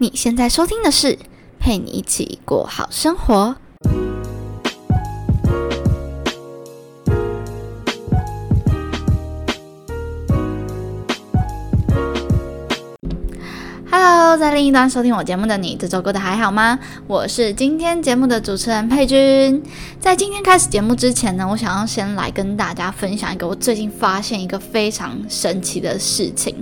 你现在收听的是《陪你一起过好生活》。在另一端收听我节目的你，这周过得还好吗？我是今天节目的主持人佩君。在今天开始节目之前呢，我想要先来跟大家分享一个我最近发现一个非常神奇的事情，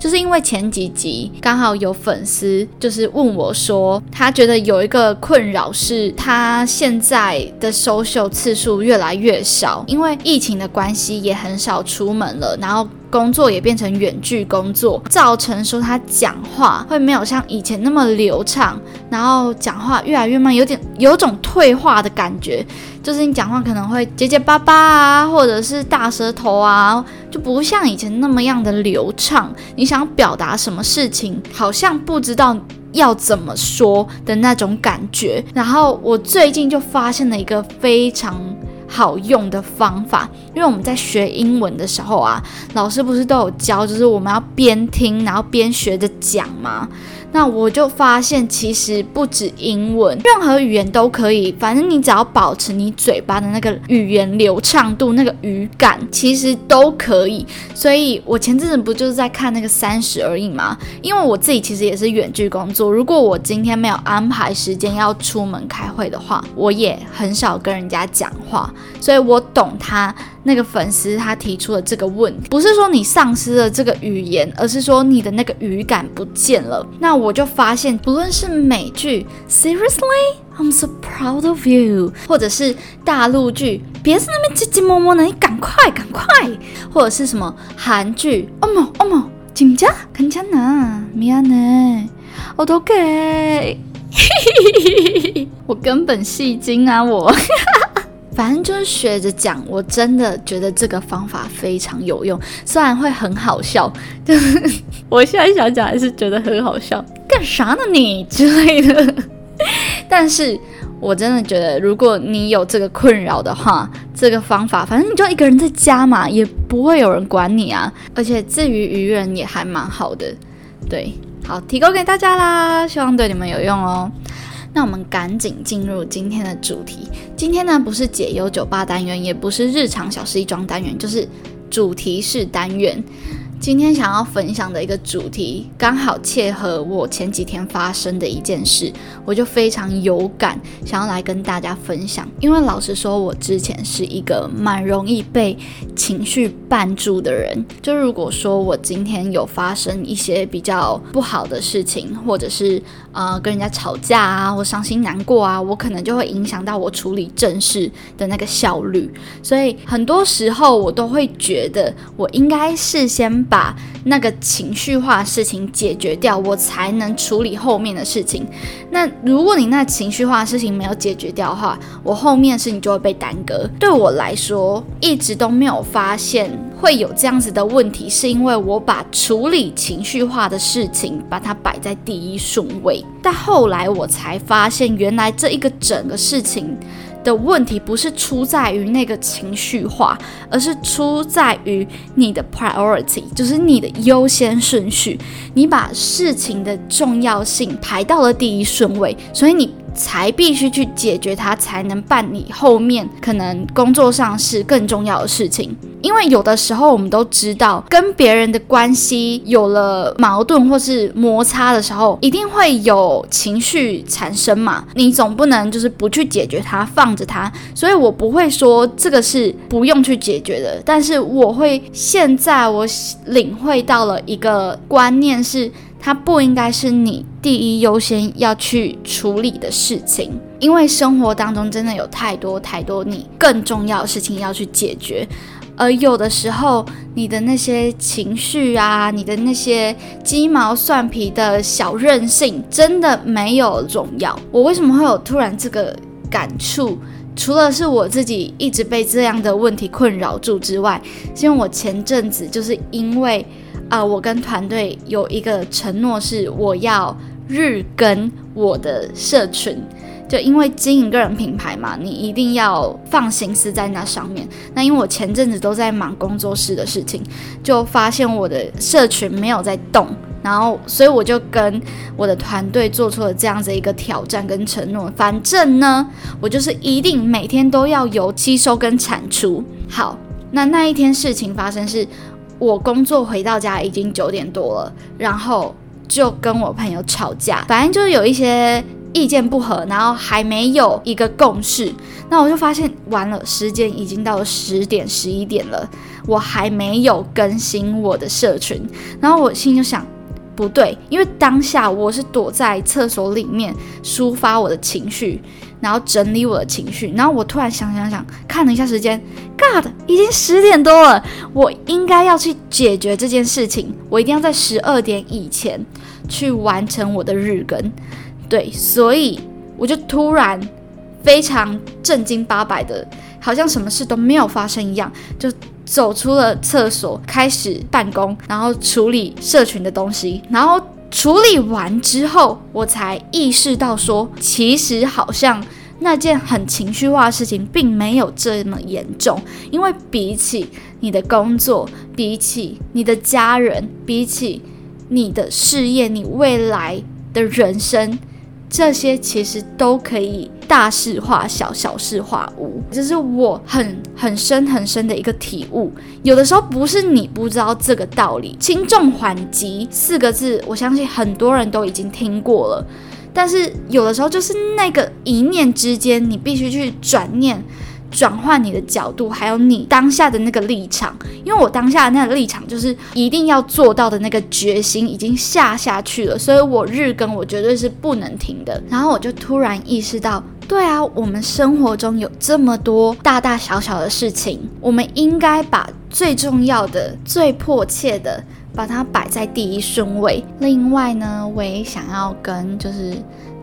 就是因为前几集刚好有粉丝就是问我说，他觉得有一个困扰是他现在的收秀次数越来越少，因为疫情的关系也很少出门了，然后。工作也变成远距工作，造成说他讲话会没有像以前那么流畅，然后讲话越来越慢，有点有种退化的感觉，就是你讲话可能会结结巴巴啊，或者是大舌头啊，就不像以前那么样的流畅。你想表达什么事情，好像不知道要怎么说的那种感觉。然后我最近就发现了一个非常。好用的方法，因为我们在学英文的时候啊，老师不是都有教，就是我们要边听，然后边学着讲吗？那我就发现，其实不止英文，任何语言都可以。反正你只要保持你嘴巴的那个语言流畅度、那个语感，其实都可以。所以我前阵子不就是在看那个三十而已吗？因为我自己其实也是远距工作，如果我今天没有安排时间要出门开会的话，我也很少跟人家讲话。所以我懂他那个粉丝他提出的这个问题，不是说你丧失了这个语言，而是说你的那个语感不见了。那我就发现，不论是美剧，Seriously I'm so proud of you，或者是大陆剧，别在那边唧唧摸摸的，你赶快赶快，或者是什么韩剧，哦莫哦莫，紧张，괜찮 아， 미안 해， 我都给，我根本戏精啊我。 反正就是学着讲，我真的觉得这个方法非常有用，虽然会很好笑，就 是我现在想讲还是觉得很好笑，干啥呢你之类的。但是我真的觉得，如果你有这个困扰的话，这个方法，反正你就一个人在家嘛，也不会有人管你啊，而且至于愚人也还蛮好的。对，好，提供给大家啦，希望对你们有用哦。那我们赶紧进入今天的主题。今天呢，不是解忧酒吧单元，也不是日常小事一桩单元，就是主题式单元。今天想要分享的一个主题，刚好切合我前几天发生的一件事，我就非常有感，想要来跟大家分享。因为老实说，我之前是一个蛮容易被情绪绊住的人。就如果说我今天有发生一些比较不好的事情，或者是呃跟人家吵架啊，或伤心难过啊，我可能就会影响到我处理正事的那个效率。所以很多时候我都会觉得，我应该事先。把那个情绪化事情解决掉，我才能处理后面的事情。那如果你那情绪化事情没有解决掉的话，我后面的事情就会被耽搁。对我来说，一直都没有发现会有这样子的问题，是因为我把处理情绪化的事情把它摆在第一顺位。但后来我才发现，原来这一个整个事情。的问题不是出在于那个情绪化，而是出在于你的 priority，就是你的优先顺序，你把事情的重要性排到了第一顺位，所以你。才必须去解决它，才能办理后面可能工作上是更重要的事情。因为有的时候我们都知道，跟别人的关系有了矛盾或是摩擦的时候，一定会有情绪产生嘛。你总不能就是不去解决它，放着它。所以我不会说这个是不用去解决的，但是我会现在我领会到了一个观念是。它不应该是你第一优先要去处理的事情，因为生活当中真的有太多太多你更重要的事情要去解决，而有的时候你的那些情绪啊，你的那些鸡毛蒜皮的小任性，真的没有重要。我为什么会有突然这个感触？除了是我自己一直被这样的问题困扰住之外，是因为我前阵子就是因为。啊，我跟团队有一个承诺，是我要日更我的社群，就因为经营个人品牌嘛，你一定要放心思在那上面。那因为我前阵子都在忙工作室的事情，就发现我的社群没有在动。然后，所以我就跟我的团队做出了这样子一个挑战跟承诺。反正呢，我就是一定每天都要有吸收跟产出。好，那那一天事情发生是，我工作回到家已经九点多了，然后就跟我朋友吵架，反正就是有一些意见不合，然后还没有一个共识。那我就发现完了，时间已经到了十点十一点了，我还没有更新我的社群，然后我心就想。不对，因为当下我是躲在厕所里面抒发我的情绪，然后整理我的情绪，然后我突然想想想，看了一下时间，God，已经十点多了，我应该要去解决这件事情，我一定要在十二点以前去完成我的日更。对，所以我就突然非常正经八百的，好像什么事都没有发生一样，就。走出了厕所，开始办公，然后处理社群的东西，然后处理完之后，我才意识到说，其实好像那件很情绪化的事情并没有这么严重，因为比起你的工作，比起你的家人，比起你的事业，你未来的人生。这些其实都可以大事化小，小事化无，这是我很很深很深的一个体悟。有的时候不是你不知道这个道理，“轻重缓急”四个字，我相信很多人都已经听过了。但是有的时候就是那个一念之间，你必须去转念。转换你的角度，还有你当下的那个立场，因为我当下的那个立场就是一定要做到的那个决心已经下下去了，所以我日更我绝对是不能停的。然后我就突然意识到，对啊，我们生活中有这么多大大小小的事情，我们应该把最重要的、最迫切的把它摆在第一顺位。另外呢，我也想要跟就是。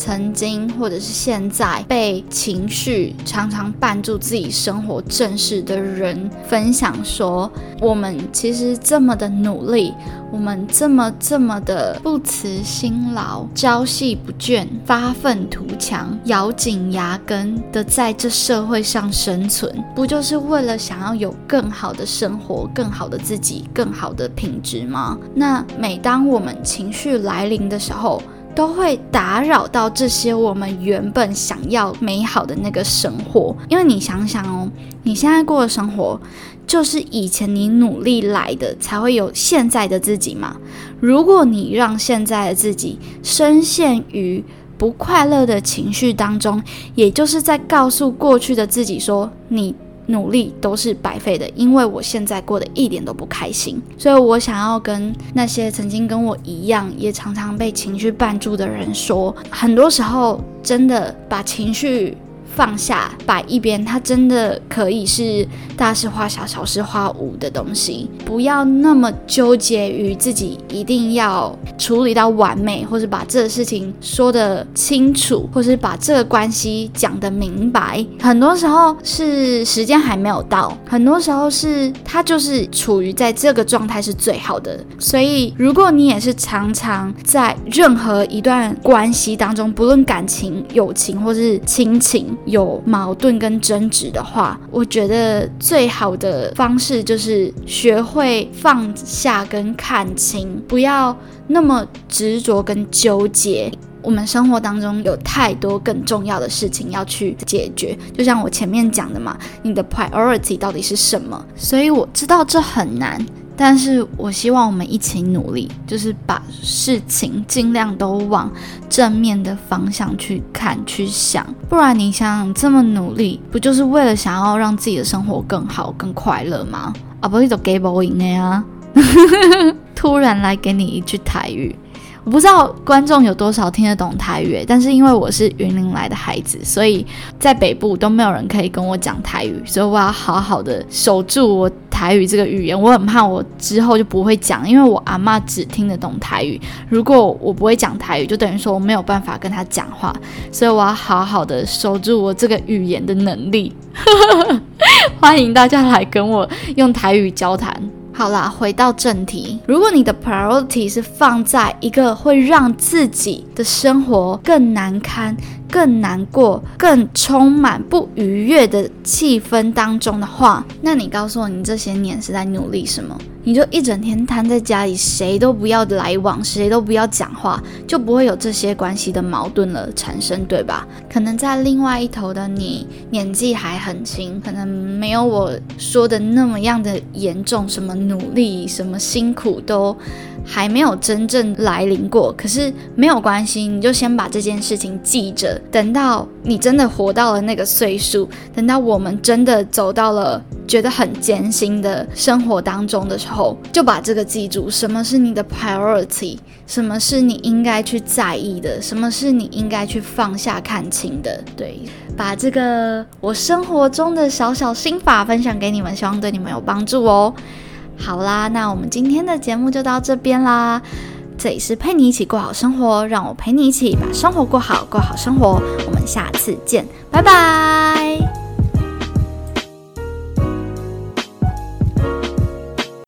曾经或者是现在被情绪常常绊住自己生活正事的人分享说：我们其实这么的努力，我们这么这么的不辞辛劳、朝夕不倦、发愤图强、咬紧牙根的在这社会上生存，不就是为了想要有更好的生活、更好的自己、更好的品质吗？那每当我们情绪来临的时候，都会打扰到这些我们原本想要美好的那个生活，因为你想想哦，你现在过的生活就是以前你努力来的，才会有现在的自己嘛。如果你让现在的自己深陷于不快乐的情绪当中，也就是在告诉过去的自己说你。努力都是白费的，因为我现在过得一点都不开心，所以我想要跟那些曾经跟我一样，也常常被情绪绊住的人说，很多时候真的把情绪。放下摆一边，它真的可以是大事化小、小事化无的东西。不要那么纠结于自己一定要处理到完美，或者把这个事情说得清楚，或是把这个关系讲得明白。很多时候是时间还没有到，很多时候是他就是处于在这个状态是最好的。所以，如果你也是常常在任何一段关系当中，不论感情、友情或是亲情，有矛盾跟争执的话，我觉得最好的方式就是学会放下跟看清，不要那么执着跟纠结。我们生活当中有太多更重要的事情要去解决，就像我前面讲的嘛，你的 priority 到底是什么？所以我知道这很难。但是我希望我们一起努力，就是把事情尽量都往正面的方向去看、去想。不然你想这么努力，不就是为了想要让自己的生活更好、更快乐吗？啊，不是都给不赢的呀！突然来给你一句台语。我不知道观众有多少听得懂台语，但是因为我是云林来的孩子，所以在北部都没有人可以跟我讲台语，所以我要好好的守住我台语这个语言。我很怕我之后就不会讲，因为我阿妈只听得懂台语，如果我不会讲台语，就等于说我没有办法跟他讲话，所以我要好好的守住我这个语言的能力。欢迎大家来跟我用台语交谈。好啦，回到正题。如果你的 priority 是放在一个会让自己的生活更难堪、更难过、更充满不愉悦的气氛当中的话，那你告诉我，你这些年是在努力什么？你就一整天瘫在家里，谁都不要来往，谁都不要讲话，就不会有这些关系的矛盾了产生，对吧？可能在另外一头的你年纪还很轻，可能没有我说的那么样的严重，什么努力、什么辛苦都还没有真正来临过。可是没有关系，你就先把这件事情记着，等到你真的活到了那个岁数，等到我们真的走到了。觉得很艰辛的生活当中的时候，就把这个记住：什么是你的 priority，什么是你应该去在意的，什么是你应该去放下看清的。对，把这个我生活中的小小心法分享给你们，希望对你们有帮助哦。好啦，那我们今天的节目就到这边啦。这里是陪你一起过好生活，让我陪你一起把生活过好，过好生活。我们下次见，拜拜。